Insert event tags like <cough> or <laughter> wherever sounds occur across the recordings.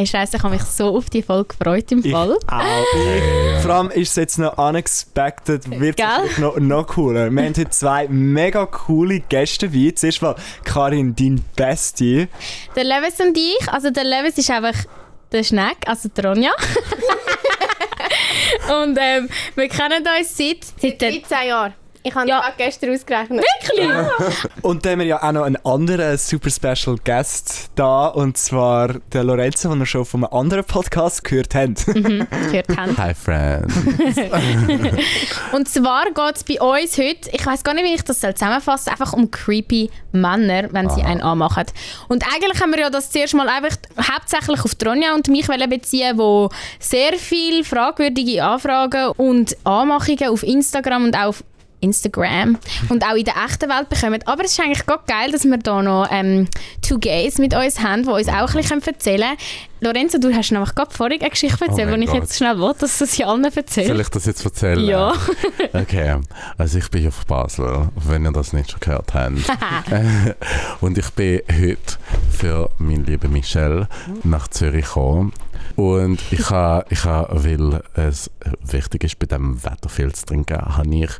Hey Scheiße, ich habe mich so auf die Folge gefreut im Fall. Ich auch. Ich, vor allem ist es jetzt noch unexpected, wird es noch, noch cooler. Wir haben heute zwei mega coole Gäste dabei. Zuerst mal Karin, dein Bestie. Der Lewis und ich, also der Lewis ist einfach der Schneck, also der Ronja. <laughs> und ähm, wir kennen uns seit, seit der 13 Jahre. Ich habe Ja. ja. gestern ausgerechnet. Wirklich? <laughs> Und dann haben wir ja auch noch einen anderen super special Guest da, und zwar der Lorenzo, den wir schon von einem anderen Podcast gehört haben. Mhm, <laughs> gehört haben. Hi, Friends. <laughs> Und zwar geht es bei uns heute, ich weiß gar nicht, wie ich das zusammenfassen soll, einfach um creepy Männer, wenn sie Aha. einen anmachen. Und eigentlich haben wir ja das zuerst mal einfach hauptsächlich auf die Ronja und mich wollen beziehen, wo sehr viel fragwürdige Anfragen und Anmachungen auf Instagram und auch auf Instagram und auch in der echten Welt bekommen. Aber es ist eigentlich gerade geil, dass wir da noch ähm, Two Gays mit uns haben, die uns auch ein bisschen erzählen können. Lorenzo, du hast nämlich gerade vorhin eine Geschichte erzählt, Oh die ich jetzt schnell will, dass du sie allen erzählst. Soll ich das jetzt erzählen? Ja. <laughs> Okay, also ich bin auf Basel, wenn ihr das nicht schon gehört habt. <laughs> Und ich bin heute für meinen lieben Michel nach Zürich gekommen. Und ich habe, ich ha, weil es wichtig ist, bei diesem Wetter viel zu trinken, habe ich,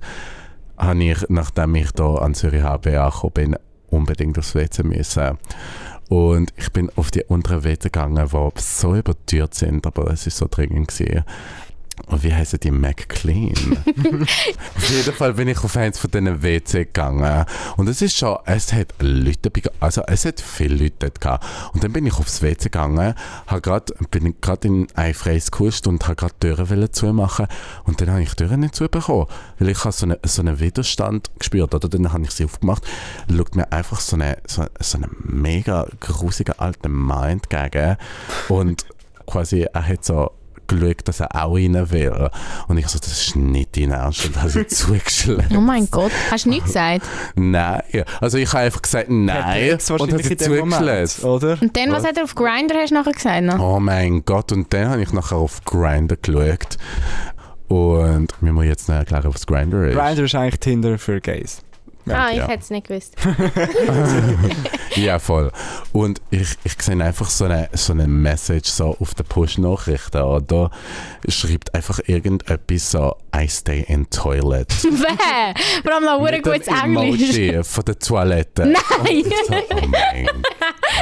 habe ich, nachdem ich da an Zürich HB angekommen bin, unbedingt aufs WC müssen. Und ich bin auf die unteren WC gegangen, die so überteuert sind, aber es ist so dringend gewesen. Und wie heißen die? McClean. <laughs> auf jeden Fall bin ich auf eins von diesen WC gegangen. Und es ist schon, es hat Leute, also es hat viele Leute gehabt. Und dann bin ich aufs WC gegangen, hab grad, bin gerade in ein freies gekuscht und habe gerade die Türen zumachen. Und dann habe ich die Türen nicht zubekommen. Weil ich habe so, eine, so einen Widerstand gespürt. Oder dann habe ich sie aufgemacht. Schaut mir einfach so eine, so, so eine mega grusiger alter Mann entgegen. Und quasi, er hat so geschaut, dass er auch rein will. Und ich so, das ist nicht dein Ernst. Und habe sie <laughs> zugeschlagen. Oh mein Gott, hast du nichts gesagt? Nein. Also ich habe einfach gesagt, nein. Und habe sie zugeschlagen. oder? Und dann, was Was? hat er auf Grindr hast du nachher gesagt? Noch? Oh mein Gott. Und dann habe ich nachher auf Grindr geschaut. Und wir müssen jetzt noch erklären, was Grindr ist. Grindr ist eigentlich Tinder für Gays. Ah, ich ja. hätte es nicht gewusst. <laughs> Ja, voll. Und ich, ich sehe einfach so eine, so eine Message so auf den Push-Nachrichten, oder? Schreibt einfach irgendetwas so, I stay in toilet. <laughs> Wer? Vor allem noch ein gutes Englisch. Emoji von der Toilette. <laughs> Nein! So,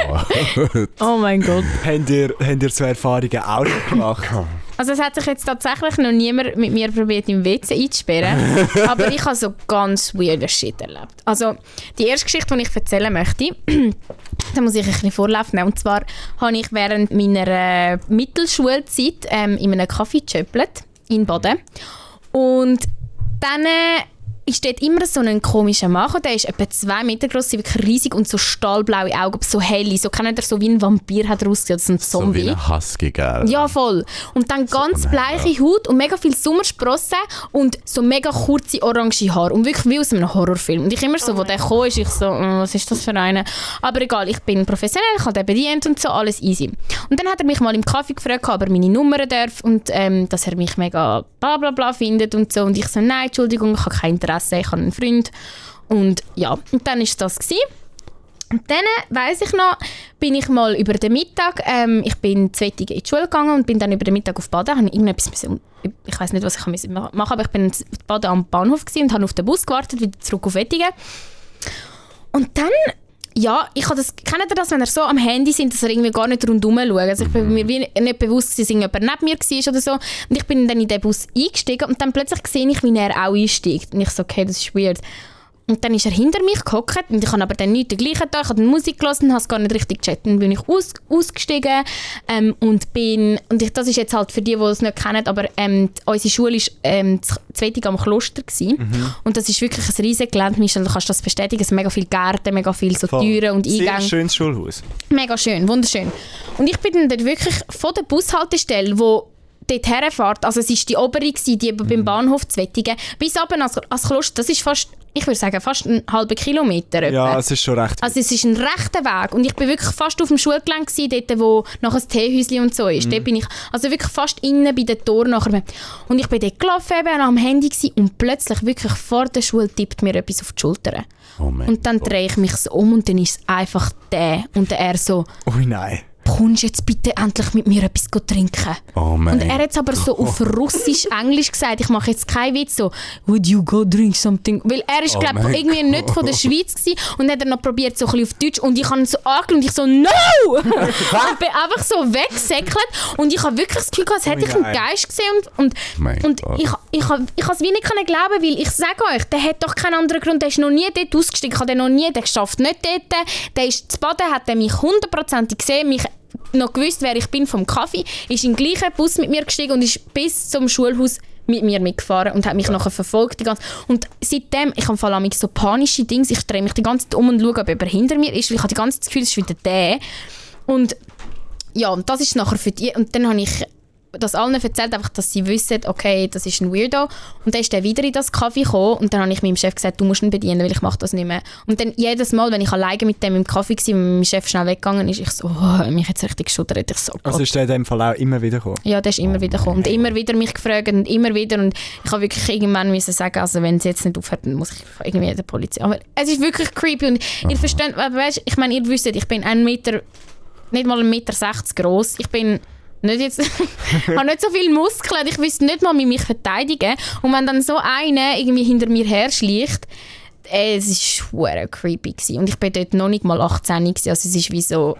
oh mein Gott. Oh mein Gott. Habt ihr, habt ihr so Erfahrungen auch gemacht? Also es hat sich jetzt tatsächlich noch niemand mit mir probiert, im WC einzusperren. <laughs> aber ich habe so ganz weirden Shit erlebt. Also die erste Geschichte, die ich erzählen möchte, <clears throat> da muss ich ein bisschen Vorlauf nehmen. Und zwar habe ich während meiner äh, Mittelschulzeit ähm, in einem Kaffee gechöppelt, in Baden. Und dann äh, ist dort immer so ein komischer Mann, der ist etwa zwei Meter groß, wirklich riesig und so stahlblaue Augen, so helle, so kennt ihr so wie ein Vampir hat er ausgesehen, oder so ein So Zombie. wie ein Husky, gell? Ja, voll. Und dann ganz nein, bleiche Haut und mega viel Sommersprossen und so mega kurze orange Haare. Und wirklich wie aus einem Horrorfilm. Und ich immer so, wo der kam, ist ich so, «Mm, was ist das für eine? Aber egal, ich bin professionell, ich habe den bedient und so, alles easy. Und dann hat er mich mal im Kaffee gefragt, ob er meine Nummer darf und ähm, dass er mich mega bla bla bla findet und so. Und ich so, nein, Entschuldigung, ich habe kein Interesse, ich habe einen Freund. Und ja, und dann ist das gewesen. Und dann weiss ich noch, bin ich mal über den Mittag, ähm, ich bin zweitig in die Schule gegangen und bin dann über den Mittag auf Baden, habe irgendetwas müssen, ich weiß nicht, was ich müssen machen aber ich bin in Baden am Bahnhof und habe auf den Bus gewartet, wieder zurück auf Wettigen. Und dann, ja, ich habe das, kennt ihr das, wenn ihr so am Handy sind, dass ihr irgendwie gar nicht rundherum schaut? Also ich bin mir wie nicht bewusst, dass jemand neben mir war oder so. Und ich bin dann in den Bus eingestiegen und dann plötzlich sehe ich, wie er auch einsteigt. Und ich so, okay, das ist weird. Und dann ist er hinter mich gehockt und ich habe aber dann nicht den gleichen Tag, ich habe Musik gelassen und habe es gar nicht richtig gecheckt. Dann bin ich aus, ausgestiegen ähm, und bin, und ich, das ist jetzt halt für die, die es nicht kennen, aber ähm, die- unsere Schule war ähm, am Kloster gewesen. und das ist wirklich ein riesiges Gelände, Michel, du kannst das bestätigen, es sind mega viele Gärten, mega viele so Voll. Türen und Sehr Eingänge. schönes Schulhaus. Mega schön, wunderschön. Und ich bin dann dort wirklich von der Bushaltestelle, wo dort herfährt, also es ist die obere gewesen, die beim Bahnhof Zwettigen, bis runter ans, ans Kloster, das ist fast, ich würde sagen, fast einen halben Kilometer. etwa. Ja, es ist schon recht. Also es ist ein rechter Weg und ich bin wirklich fast auf dem Schulgelände gewesen, dort wo noch ein Teehäuschen und so ist. Dort bin ich also wirklich fast innen bei den Toren nachher. Und ich bin dort gelaufen eben am Handy gewesen, und plötzlich wirklich vor der Schule tippt mir etwas auf die Schulter. Oh Und dann drehe ich mich so um und dann ist es einfach der und er so Ui, nein. Kommst jetzt bitte endlich mit mir etwas trinken? Oh mein Und er hat es aber so auf Russisch-Englisch <laughs> gesagt. Ich mache jetzt keinen Witz so, would you go drink something? Weil er ist, Oh glaube ich, irgendwie nicht von der Schweiz gewesen und hat er noch probiert so ein bisschen auf Deutsch und ich habe ihn so angeschaut und ich so, no! <laughs> und bin einfach so weggesäckelt und ich habe wirklich das Gefühl gehabt, als hätte ich einen. Geist gesehen und, und, und ich, ich, ich, ich habe es wie nicht können glauben, weil ich sage euch, der hat doch keinen anderen Grund, der ist noch nie dort ausgestiegen, ich habe den noch nie, der schafft nicht dort, der ist zu Baden, hat er mich hundertprozentig gesehen, mich noch gewusst, wer ich bin vom Kaffee, ist in den gleichen Bus mit mir gestiegen und ist bis zum Schulhaus mit mir mitgefahren und hat mich nachher verfolgt. Die ganze und seitdem, ich habe vor allem so panische Dinge, ich drehe mich die ganze Zeit um und schaue, ob jemand hinter mir ist, weil ich habe die ganze Zeit das Gefühl, es ist wieder der. Und ja, und das ist nachher für die. Und dann habe ich das allen erzählt, einfach, dass sie wissen, okay, das ist ein Weirdo. Und dann ist er wieder in das Kaffee gekommen und dann habe ich meinem Chef gesagt, du musst ihn bedienen, weil ich mache das nicht mehr. Und dann jedes Mal, wenn ich alleine mit dem im Kaffee war und mein Chef schnell weggegangen ist, ich so, oh, mich jetzt richtig geschudert. Ich so, oh Also ist der in dem Fall auch immer wieder gekommen? Ja, der ist immer wieder gekommen. Und immer wieder mich gefragt und immer wieder. Und ich habe wirklich irgendwann müssen sagen, also wenn es jetzt nicht aufhört, dann muss ich irgendwie der Polizei. Aber es ist wirklich creepy. Und ihr versteht, weißt, ich meine, ihr wisst, ich bin ein Meter, nicht mal 1,60 Meter groß. Ich bin nicht jetzt, <laughs> habe nicht so viele Muskeln. Ich wüsste nicht mal, wie mich verteidigen. Und wenn dann so einer irgendwie hinter mir her schleicht, äh, es ist schwer creepy gewesen. Und ich bin dort noch nicht mal 18 gewesen. Also es ist wie so,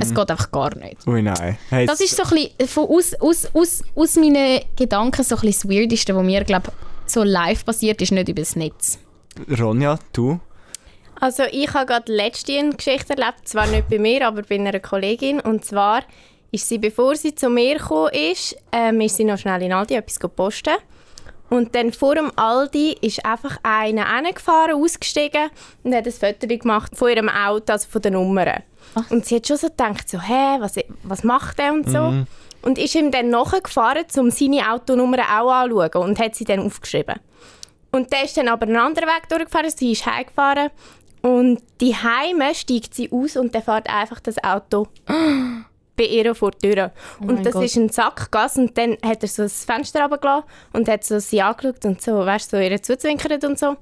es geht einfach gar nicht. Ui nein. Hey, Das ist so ein bisschen von aus, aus, aus, aus meinen Gedanken so ein bisschen das Weirdeste, was mir, glaube so live passiert ist, nicht über das Netz. Ronja, du? Also ich habe gerade letzte eine Geschichte erlebt, zwar nicht bei mir, aber bei einer Kollegin. Und zwar ist sie, bevor sie zu mir gekommen ist, ähm, ist sie noch schnell in Aldi etwas posten. Und dann vor dem Aldi ist einfach einer hingefahren, ausgestiegen und hat ein Foto gemacht von ihrem Auto, also von den Nummern. Und sie hat schon so gedacht, so, hä, was, was macht der und so. Und ist ihm dann nachgefahren, um seine Autonummer auch anzuschauen und hat sie dann aufgeschrieben. Und der ist dann aber einen anderen Weg durchgefahren, sie ist heimgefahren und die Heime steigt sie aus und der fährt einfach das Auto <gasps> bei ihr vor die Tür. und mein das Gott. ist ein Sackgas und dann hat er so das Fenster runtergelassen und hat so sie angeschaut und so, weißt du, so ihr zuzwinkert und so.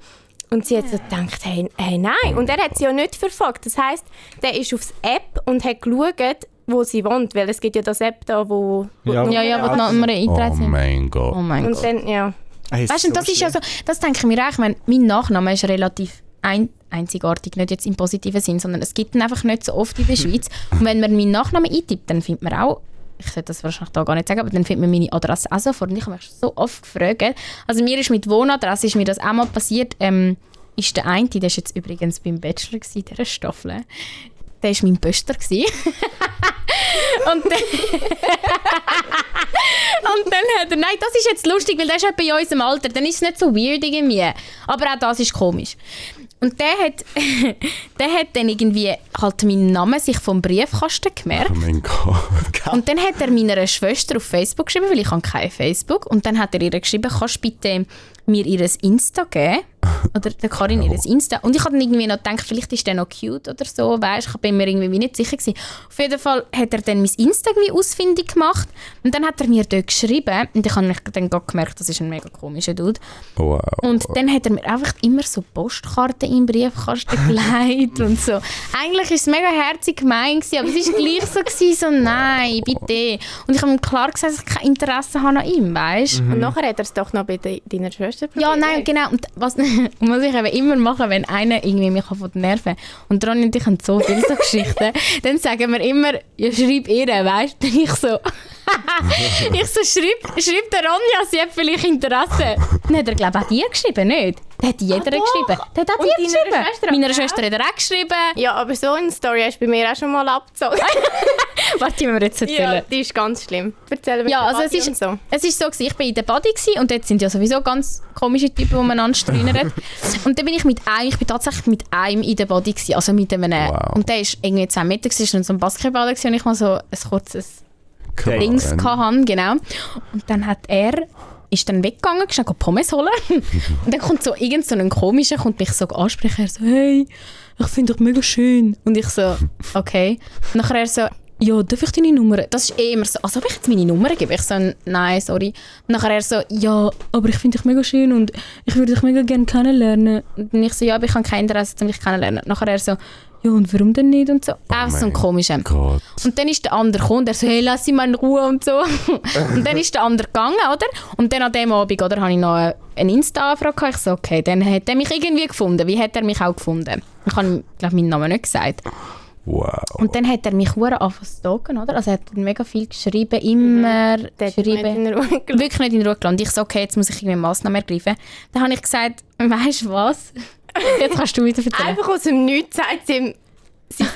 Und sie hat so gedacht, hey, hey, nein. Und er hat sie ja nicht verfolgt. Das heisst, der ist aufs App und hat geschaut, wo sie wohnt, weil es gibt ja das App da, wo... Ja, die Ja, ja, wo die. Nummern Oh eingetragen sind. mein Gott. Oh mein Und Gott. dann, ja. Hey, Weißt du, und das ist ja so, das denke ich mir auch, ich meine, mein Nachname ist relativ ein, einzigartig, nicht jetzt im positiven Sinn, sondern es gibt ihn einfach nicht so oft in der Schweiz. Und wenn man meinen Nachnamen eintippt, dann findet man auch, ich sollte das wahrscheinlich da gar nicht sagen, aber dann findet man meine Adresse auch sofort. Und ich habe mich so oft gefragt, also mir ist mit Wohnadresse, ist mir das auch mal passiert, ähm, ist der eine, der ist jetzt übrigens beim Bachelor gewesen, dieser Staffel, der war mein Böster. <laughs> und dann... <laughs> Und dann hat er, nein, das ist jetzt lustig, weil der ist halt bei unserem Alter, dann ist es nicht so weird irgendwie. Aber auch das ist komisch. Und der hat, <laughs> der hat dann irgendwie halt meinen Namen sich vom Briefkasten gemerkt. Oh mein Gott. Und dann hat er meiner Schwester auf Facebook geschrieben, weil ich habe kein Facebook. Und dann hat er ihr geschrieben, kannst du bitte mir ihr Insta geben? Oder der Karin ihr Insta. Und ich habe dann irgendwie noch gedacht, vielleicht ist der noch cute oder so, weißt Ich bin mir irgendwie nicht sicher gewesen. Auf jeden Fall hat er dann mein Insta irgendwie ausfindig gemacht. Und dann hat er mir dort geschrieben. Und ich habe dann gerade gemerkt, das ist ein mega komischer Dude. Wow. Und dann hat er mir einfach immer so Postkarten in den Briefkasten <laughs> gelegt und so. Eigentlich war es mega herzig gemeint, gewesen, aber es war gleich so, gewesen, so <laughs> nein, bitte. Und ich habe ihm klar gesagt, dass ich kein Interesse habe an ihm, weißt Und nachher hat er es doch noch bei de deiner Schwester Ja, probiert. nein, genau. Und was, <laughs> und was ich eben immer mache, wenn einer irgendwie mich von den Nerven und Ronny und ich haben so viele so Geschichten, <laughs> dann sagen wir immer, ja, schreib ihr, weißt du? Ich so, <laughs> ich so, schreib, schreib der Ronja, sie hat vielleicht Interesse. Dann hat er, glaube ich, auch dir geschrieben, nicht? Der hat jeder doch. geschrieben. Der hat auch deiner geschrieben. Schwester Meiner auch? Schwester hat er auch geschrieben. Ja, aber so eine Story hast du bei mir auch schon mal abgezogen. <laughs> Warte, die wir jetzt ja, erzählen. die ist ganz schlimm. Erzähl mir Ja, also es ist, so. es ist so, ich bin in der Body und dort sind ja sowieso ganz komische Typen, die man anstreunern. <laughs> und dann bin ich mit einem, ich bin tatsächlich mit einem in der Body gewesen, also mit einem, Wow. und der ist irgendwie 10 Meter gewesen, und so ein Basketballer gewesen, und ich mal so ein kurzes Dings hatte, genau. Und dann hat er, ist dann weggegangen, ist dann Pommes holen. <laughs> und dann kommt so irgend so ein komischer, kommt mich so ansprechen, er so, hey, ich finde dich mega schön. Und ich so, okay. Und nachher er so, ja, darf ich deine Nummer? Das ist eh immer so, als ob ich jetzt meine Nummer gebe. Ich so, nein, sorry. Und nachher er so, ja, aber ich finde dich mega schön und ich würde dich mega gerne kennenlernen. Und ich so, ja, aber ich habe kein Interesse, um dich kennenlernen. Nachher er so, ja, und warum denn nicht? Und so. Einfach so ein komischer. Gott. Und dann ist der andere gekommen und er so, hey, lass sie mal in Ruhe und so. <laughs> und dann ist der andere gegangen, oder? Und dann an dem Abend, oder, habe ich noch eine Insta-Anfrage. Ich so, okay, dann hat er mich irgendwie gefunden. Wie hat er mich auch gefunden? Ich habe, glaube meinen Namen nicht gesagt. Wow. Und dann hat er mich hure angefangen oder? Also er hat mega viel geschrieben, immer Der hat dich nicht geschrieben. in Ruhe gelassen. Wirklich nicht in Ruhe gelassen. Und ich so, okay, jetzt muss ich irgendwie Massnahmen ergreifen. Dann habe ich gesagt, weißt du was? <laughs> Jetzt kannst du wieder erzählen. Einfach aus dem Nichts sagt ihm,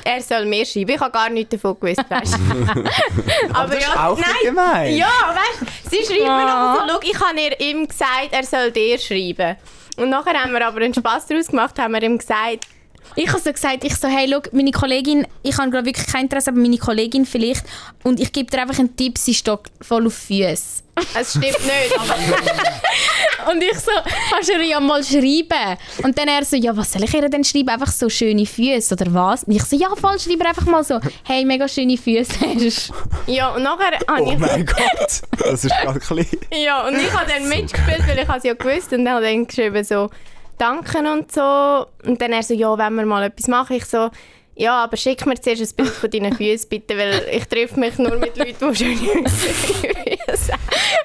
er soll mir schreiben. Ich habe gar nichts davon gewusst, weißt du. <laughs> Aber Das ist auch ein bisschen gemein. Ja, weißt du, sie schreibt mir noch so, schau, ich habe ihr ihm gesagt, er soll dir schreiben. Und nachher haben wir aber einen Spass daraus gemacht, haben wir ihm gesagt, Ich habe so gesagt, ich so, hey, schau, meine Kollegin, ich habe glaube wirklich kein Interesse, aber meine Kollegin vielleicht. Und ich gebe dir einfach einen Tipp, sie steht voll auf Füße. es stimmt nicht, aber <laughs> Und ich so, kannst du ihr ja mal schreiben? Und dann er so, ja, was soll ich ihr denn schreiben? Einfach so schöne Füße oder was? Und ich so, ja, voll, schreib ihr einfach mal so, hey, mega schöne Füße hast. ja, und nachher habe Oh ich... mein Gott, das ist gerade ein bisschen... Ja, und ich habe dann mitgespielt, weil ich es ja gewusst und dann habe ich dann geschrieben so «Danke» und so. Und dann er so «Ja, wenn wir mal etwas machen». Ich so «Ja, aber schick mir zuerst ein Bild von deinen Füßen bitte, weil ich treffe mich nur mit Leuten, die schöne Füße haben.»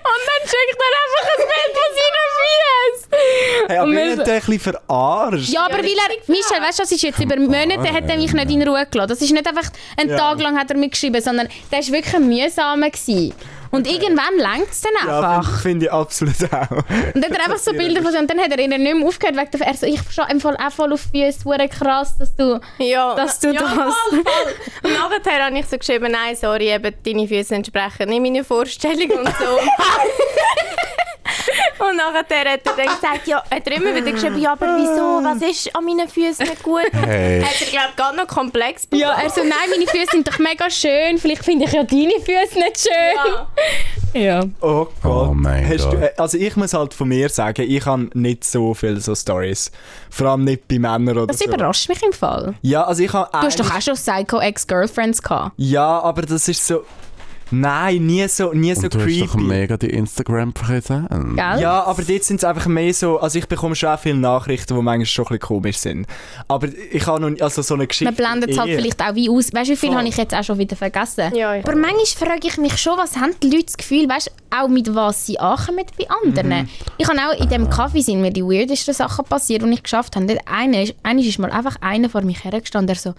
Und dann schickt er einfach ein Bild von seinen Füßen. Hey, aber wir bin so- ein bisschen verarscht. Ja, aber weil er, Michel, weißt du, das ist jetzt über Monate, hat er mich nicht in Ruhe gelassen. Das ist nicht einfach, einen Ja. Tag lang hat er mir geschrieben, sondern der war wirklich ein mühsamer. Gewesen. Und irgendwann längt es dann Ja, einfach. finde find ich absolut auch. Und dann hat er einfach so Bilder von sich und dann hat er ihnen nicht mehr aufgehört. Der, er so, ich stehe im Fall auch voll auf Füße, hure krass, dass du... Ja, Dass du ja, das- Voll, voll. Und nachher habe ich so geschrieben «Nein, sorry, eben, deine Füße entsprechen nicht meiner Vorstellung» und so. <laughs> <laughs> Und nachher hat er dann gesagt, ja, hat er immer wieder geschrieben, ja, aber wieso, was ist an meinen Füßen nicht gut? Hey. Hat er, glaube ich, gerade noch komplex Ja, er so, nein, meine Füße sind doch mega schön, vielleicht finde ich ja deine Füße nicht schön. Ja. Oh Gott. Oh mein Hast Gott. Du, äh, also ich muss halt von mir sagen, ich habe nicht so viele so Stories. Vor allem nicht bei Männern oder Das so. überrascht mich im Fall. Ja, also ich habe Du hast doch auch schon Psycho-Ex-Girlfriends gehabt. Ja, aber das ist so... Nein, nie so, nie so Und du hast doch creepy. mega die Instagram-Präsenz. Gell? Ja, aber dort sind es einfach mehr so, also ich bekomme schon auch viele Nachrichten, die manchmal schon ein bisschen komisch sind. Aber ich habe noch, also so eine Geschichte... Man blendet es halt vielleicht auch wie aus. Weißt du, wie viel habe ich jetzt auch schon wieder vergessen? Ja, ja. Aber manchmal frage ich mich schon, was haben die Leute das Gefühl, weißt du, auch mit was sie ankommen bei anderen. Mhm. Ich habe auch in diesem Kaffee sind mir die weirdesten Sachen passiert, die ich geschafft habe. Einer ist, einer ist mal einfach einer vor mich hergestanden, der so,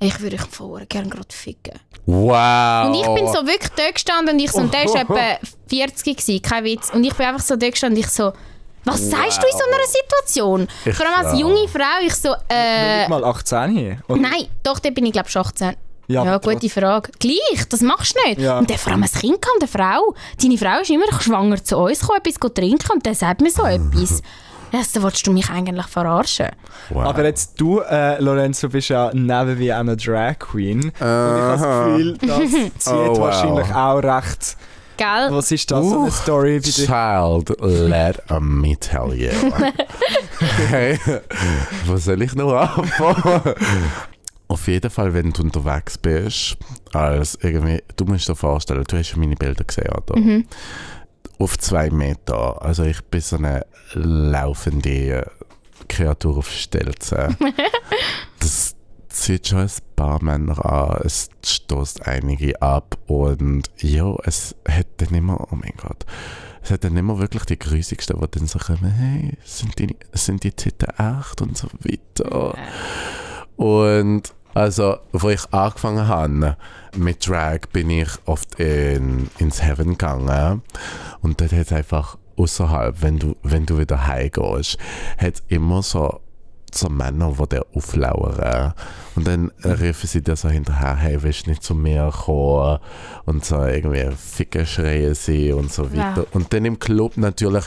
ich würde dich vorher gerne gerade ficken. Wow. Und ich bin so wirklich dort gestanden und ich so, und der war <laughs> etwa 40 gewesen, kein Witz. Und ich bin einfach so dort gestanden und ich so, was sagst du in so einer Situation? Ich Vor allem als junge Frau, ich so, äh, Nicht mal 18 hier. Oder? Nein, doch, da bin ich glaube schon 18. Ja, Ja, gute Frage. Gleich, das machst du nicht. Ja. Und der vor allem ein Kind kann, eine Frau. Deine Frau ist immer schwanger zu uns gekommen, etwas trinken und dann sagt mir so etwas. Ja, so willst du mich eigentlich verarschen. wow. Aber jetzt du, äh, Lorenzo, bist ja nebenbei auch eine Drag Queen. Und ich habe das. Gefühl, das <laughs> zieht Oh, wow. wahrscheinlich auch recht. Gell? Was ist das so eine Story bei dir? Child, let me tell you. <laughs> hey, was soll ich noch anfangen? Auf jeden Fall, wenn du unterwegs bist, als irgendwie, du musst dir vorstellen, du hast ja meine Bilder gesehen, oder? Auf zwei Meter. Also ich bin so eine laufende Kreatur auf Stelzen. <laughs> das zieht schon ein paar Männer an, es stößt einige ab und ja, es hat dann immer, oh mein Gott, es hat dann immer wirklich die Grusigsten, die dann so kommen, hey, sind die, sind die Titten echt und so weiter. Und also, wo ich angefangen habe mit Drag, bin ich oft in, ins Heaven gegangen und dort hat es einfach außerhalb, wenn du, wenn du wieder heimgehst, hat immer so so Männer, die dir auflauern. Und dann rufen sie dir so hinterher, hey, willst du nicht zu mir kommen? Und so irgendwie Ficken schreien sie und so weiter. Ja. Und dann im Club natürlich,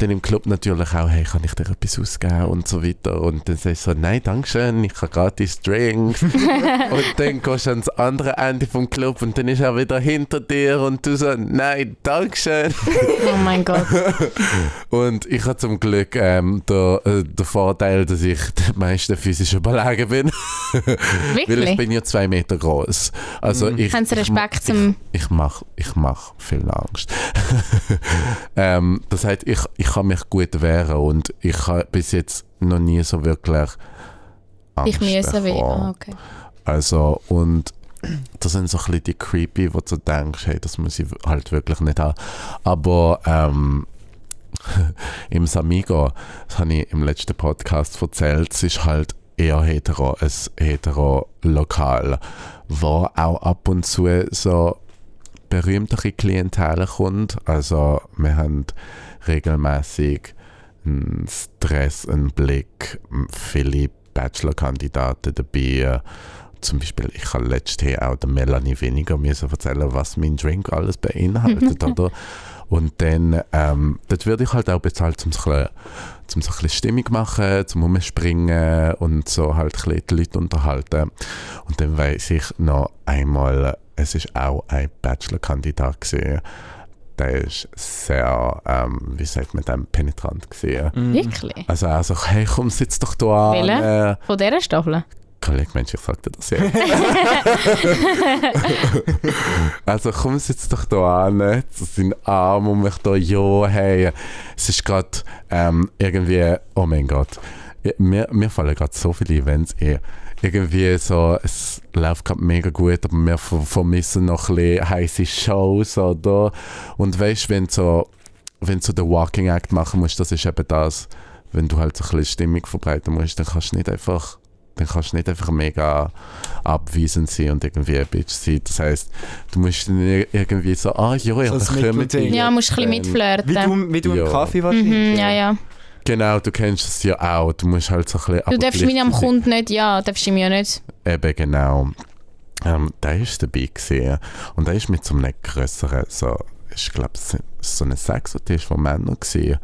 dann im Club natürlich auch, hey, kann ich dir etwas ausgeben und so weiter. Und dann sagst du so, nein, danke schön, ich habe gratis Drinks. <laughs> und dann gehst du ans andere Ende vom Club und dann ist er wieder hinter dir und du so, nein, danke schön. <laughs> Oh mein Gott. Und ich habe zum Glück ähm, den, äh, den Vorteil, dass ich den meisten physisch überlegen bin. <laughs> Weil ich bin ja zwei Meter groß. Also ich, Haben Sie ich, Respekt zum... ich, ich mache ich mach viel Angst. <laughs> ähm, das heißt, ich, ich kann mich gut wehren und ich habe bis jetzt noch nie so wirklich Angst Ich müssen wie... Ah, okay. Also, und das sind so ein bisschen die creepy, wo du denkst, hey, das muss ich halt wirklich nicht haben. Aber ähm, <laughs> im Samigo, das habe ich im letzten Podcast erzählt, es ist halt eher hetero, ein hetero Lokal, wo auch ab und zu so berühmtere Klientel kommt. Also wir haben regelmäßig einen Stress, einen Blick, viele Bachelor-Kandidaten dabei. Zum Beispiel, ich habe letztes auch der Melanie weniger müssen erzählen, was mein Drink alles beinhaltet, <laughs> oder? Und dann, ähm, dort würde ich halt auch bezahlt, um so ein bisschen, zum so ein bisschen Stimmung machen, zum Umspringen und so halt ein bisschen die Leute unterhalten. Und dann weiß ich noch einmal, es ist auch ein Bachelor-Kandidat gewesen. Der ist sehr, ähm, wie sagt man dem, penetrant gewesen. Mhm. Wirklich? Also er so, hey komm, sitz doch da an. Äh, Von dieser Staffel? Kollege Mensch, ich sagte das jetzt. <laughs> also komm, sitz doch da an, zu seinen Arm und mich da, ja, hey, es ist gerade ähm, irgendwie, oh mein Gott, Ja, mir, mir fallen gerade so viele Events ein. Irgendwie so, es läuft gerade mega gut, aber wir ver- vermissen noch ein bisschen heiße Shows, oder? Und weißt du, wenn du so, wenn du so den Walking Act machen musst, das ist eben das, wenn du halt so ein bisschen Stimmung verbreiten musst, dann kannst du nicht einfach dann kannst du nicht einfach mega abweisend sein und irgendwie ein Bitch sein. Das heisst, du musst dann ir- irgendwie so, ah ja, ja, So dann ein Mittelding. die. Ja, musst ein bisschen Ähm, mitflirten. Wie du, wie du Ja. im Kaffee wahrscheinlich. Mhm, ja, ja. Genau, du kennst es ja auch. Du musst halt so ein bisschen... Du darfst mich am Kunden nicht, ja, darfst du mir ja nicht. Eben, genau. Ähm, der ist dabei gewesen. Und der ist mit so einem grösseren, so, ich glaube, so einem Sexotisch von Männern gewesen.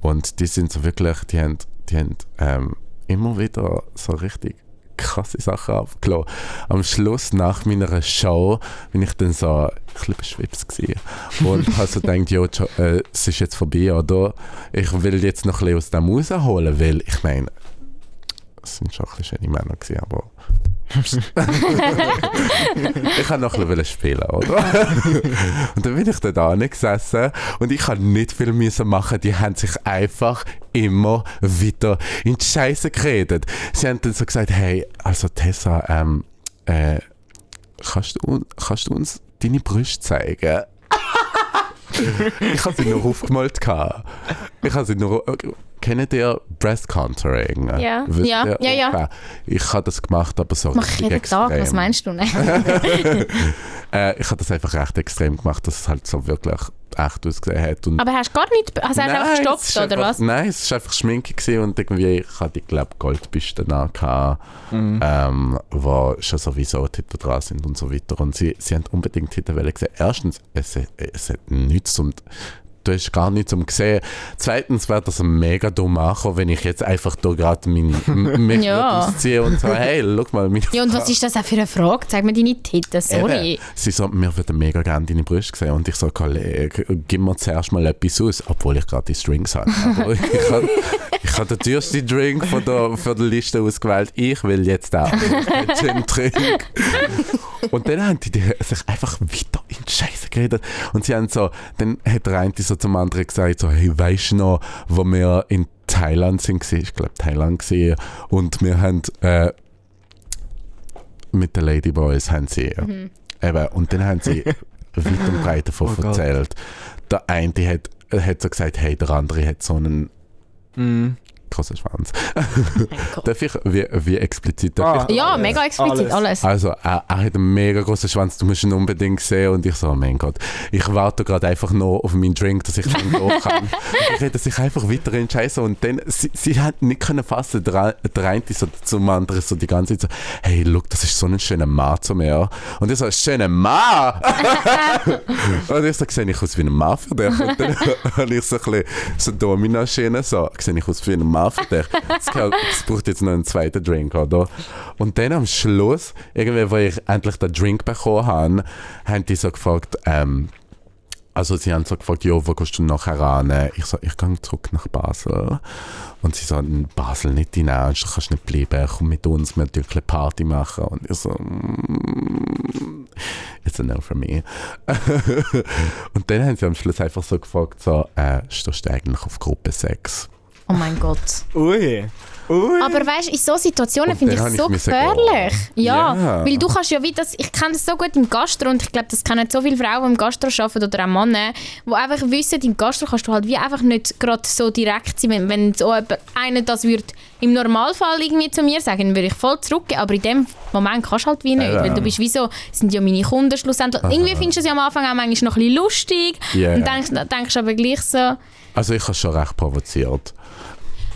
Und die sind so wirklich, die haben, die haben ähm, immer wieder so richtig krasse Sachen abgelassen. Am Schluss, nach meiner Show, bin ich dann so ein bisschen beschwipst gewesen. Und <laughs> habe so gedacht, jo, Jo- äh, es ist jetzt vorbei, oder? Ich will jetzt noch ein bisschen aus dem rausholen, weil ich meine, es sind schon ein bisschen schöne Männer gewesen, aber <laughs> ich wollte noch ein bisschen spielen, oder? <laughs> und dann bin ich da nicht gesessen und ich habe nicht viel müssen machen. Die haben sich einfach immer wieder in die Scheiße geredet. Sie haben dann so gesagt, hey, also Tessa, ähm, äh, kannst, du, kannst du uns deine Brüste zeigen? <laughs> ich habe sie nur aufgemalt. Ich habe sie nur... Kennt ihr Breast Contouring? Ja. Wisst Ja, ihr? ja, ja. Okay. Ich habe das gemacht, aber so Mach ich richtig jeden Tag, was meinst du? Ne? <laughs> Äh, ich habe das einfach recht extrem gemacht, dass es halt so wirklich echt ausgesehen hat. Und Aber hast du gar nicht, hast du einfach es gestopft, oder einfach, was? Nein, es war einfach Schminke gewesen und irgendwie, ich hatte, glaube Goldbüsten an, Mhm. ähm, wo schon sowieso Titel dran sind und so weiter. Und sie, sie haben unbedingt Titel gesehen. Erstens, es, es hat nichts zum... Du hast gar nichts zum sehen. Zweitens wäre das mega dumm ankommen, wenn ich jetzt einfach da gerade mich Ja. ausziehe und so, hey, guck mal, meine Ja, und was ist das auch für eine Frage? Zeig mir deine Titten, sorry. Eben. Sie so, wir würden mega gerne deine Brüste sehen. Und ich so, Kollege, gib mir zuerst mal etwas aus, obwohl ich gerade die Strings habe. Aber <laughs> ich habe ich hab den teuersten Drink von der, von der Liste ausgewählt. Ich will jetzt auch einen Gin Drink. Und dann haben die die sich einfach wieder in die Scheiße geredet. Und sie haben so, dann hat der eine so zum anderen gesagt, so, hey, weißt du noch, wo wir in Thailand sind, ich glaube Thailand gesehen und wir haben äh, mit den Ladyboys haben sie eben, und dann haben sie <laughs> weit und breit davon Oh Gott. erzählt. Der eine hat, hat so gesagt, hey, der andere hat so einen Mhm. Großen Schwanz. Gott. darf ich, wie, wie explizit darf Ah. ich? Ja, mega explizit, alles. Also, er, er hat einen mega großen Schwanz, du musst ihn unbedingt sehen. Und ich so, oh mein Gott, ich warte gerade einfach noch auf meinen Drink, dass ich den gehen kann. <laughs> ich rede sich einfach weiter Scheiße. Und dann, sie, sie hat nicht können fassen, der, der eine so zum anderen so die ganze Zeit so, hey, look, das ist so ein schöner Mann zu mir. Und ich so, schöner Mann! <laughs> und ich so, sehe ich aus wie ein Mann für dich? Und dann <laughs> habe ich so ein bisschen so Domino-Schiene, so, sehe ich aus wie ein Mann Es es braucht jetzt noch einen zweiten Drink, oder? Und dann am Schluss, irgendwie, wo ich endlich den Drink bekommen habe, haben die so gefragt, ähm, also sie haben so gefragt, ja, wo gehst du nachher ran? Ich so, ich gehe zurück nach Basel. Und sie so, in Basel nicht hinein, du kannst nicht bleiben, komm mit uns, wir dürfen eine Party machen. Und ich so, mm, it's a no for me. <laughs> und dann haben sie am Schluss einfach so gefragt, so, äh, stehst du eigentlich auf Gruppe 6? Oh mein Gott. Ui. Ui. Aber weißt du, in solchen Situationen finde ich dann so gefährlich. Ja, Ja. weil du kannst ja wie das, ich kenne das so gut im Gastro und ich glaube, das kennen so viele Frauen, die im Gastro arbeiten oder auch Männer, die einfach wissen, im Gastro kannst du halt wie einfach nicht gerade so direkt sein, wenn, wenn so jemand- einer das würde im Normalfall irgendwie zu mir sagen, dann würde ich voll zurückgehen, aber in dem Moment kannst du halt wie nicht, Ja. weil du bist wie so, sind ja meine Kunden schlussendlich. Irgendwie findest du es ja am Anfang auch manchmal noch ein bisschen lustig Ja. und denkst, denkst aber gleich so, Also ich habe schon recht provoziert.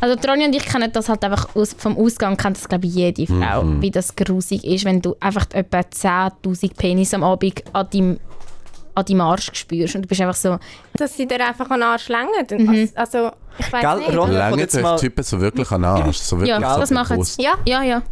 Also Tronja und ich kennen das halt einfach aus, vom Ausgang, kennt das glaube ich jede Frau, Mhm. wie das grusig ist, wenn du einfach etwa 10'000 Penis am Abend an deinem, an deinem Arsch spürst und du bist einfach so, Dass sie dir einfach an den Arsch längen. Mhm. Also, ich weiß Gell, nicht. Ron- Lange jetzt sich mal- Typen so wirklich an den Arsch. So wirklich ja, so das machen bewusst. sie. Ja. Ja, ja.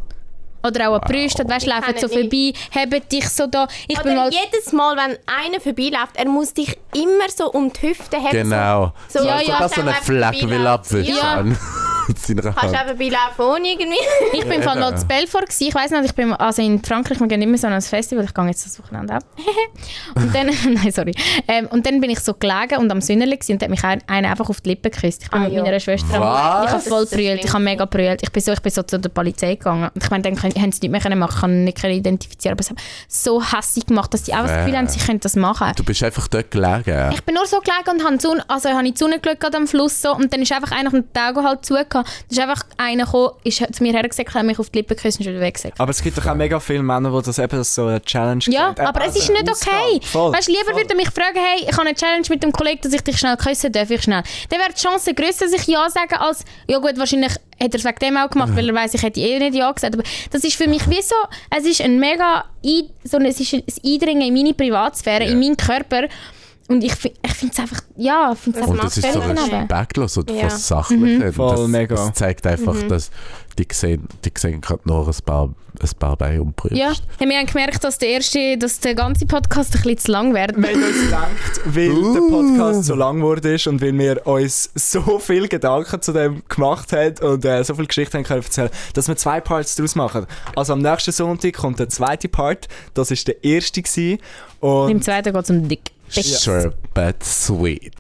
Oder auch an die Brüste, weißt, Ich laufen so vorbei, haben dich so da. Ich bin Oder mal... jedes Mal, wenn einer vorbeiläuft, er muss dich immer so um die Hüfte haben. Genau. So, so Ja, Als ja. ob er kannst so einfach Fleck will abwischen Ja. <laughs> Mit seiner Kannst du einfach beilaufen ohne irgendwie. <laughs> Ich bin von Ja. Lotz Belfort. Ich weiß nicht, ich bin also in Frankreich, wir gehen immer so an ein Festival. Ich gehe jetzt das Wochenende ab. <laughs> und dann, <laughs> nein, sorry. Ähm, und dann bin ich so gelegen und am Sünneli und hat mich ein- einer einfach auf die Lippen geküsst. Ich bin Ah, mit meiner Schwester am? Ich habe voll brüllt, ich habe mega brüllt. Ich bin so, ich bin so zu der Polizei gegangen. Und ich meine, dann können- haben sie nicht mehr können machen, ich kann nicht können identifizieren. Aber es hat so hässlich gemacht, dass sie auch das Gefühl haben, sie können das machen. Du bist einfach dort gelegen. Ich bin nur so gelegen und habe Sonne, also habe in die Sonne geschaut gerade am Fluss so, und dann ist einfach einer den Augen halt Da ist einfach einer gekommen, ist zu mir hergesagt, hat mich auf die Lippen geküsst und ist wieder weggesagt. Aber es gibt doch auch mega viele Männer, die das eben so eine Challenge Ja, sehen. aber es ist nicht okay. Voll, weißt du, lieber voll. würde er mich fragen, hey, ich habe eine Challenge mit dem Kollegen, dass ich dich schnell küssen darf, ich schnell. Dann wäre die Chance grösser, dass ich Ja sage, als, ja gut, wahrscheinlich hat er es wegen dem auch gemacht, weil er weiss, ich hätte eh nicht Ja gesagt. Aber das ist für mich wie so, es ist ein mega, Ein- so ein, es ist ein Eindringen in meine Privatsphäre, Ja. in meinen Körper. Und ich, ich finde es einfach, ja, ich finde es einfach Und das ist so respektlos und Ja. fast sachlich. Und Voll, das, mega. das zeigt einfach, dass die sehen, die sehen gerade nur ein paar, ein paar Beine und Brüste. Ja, wir haben gemerkt, dass der erste, dass der ganze Podcast ein bisschen zu lang wird. Wir haben uns gedacht, weil Uh. der Podcast so lang geworden ist und weil wir uns so viel Gedanken zu dem gemacht haben und äh, so viele Geschichten haben können erzählen, dass wir zwei Parts daraus machen. Also am nächsten Sonntag kommt der zweite Part, das ist der erste gewesen. Im und zweiten geht es um Dick. Dick. Sure, but sweet.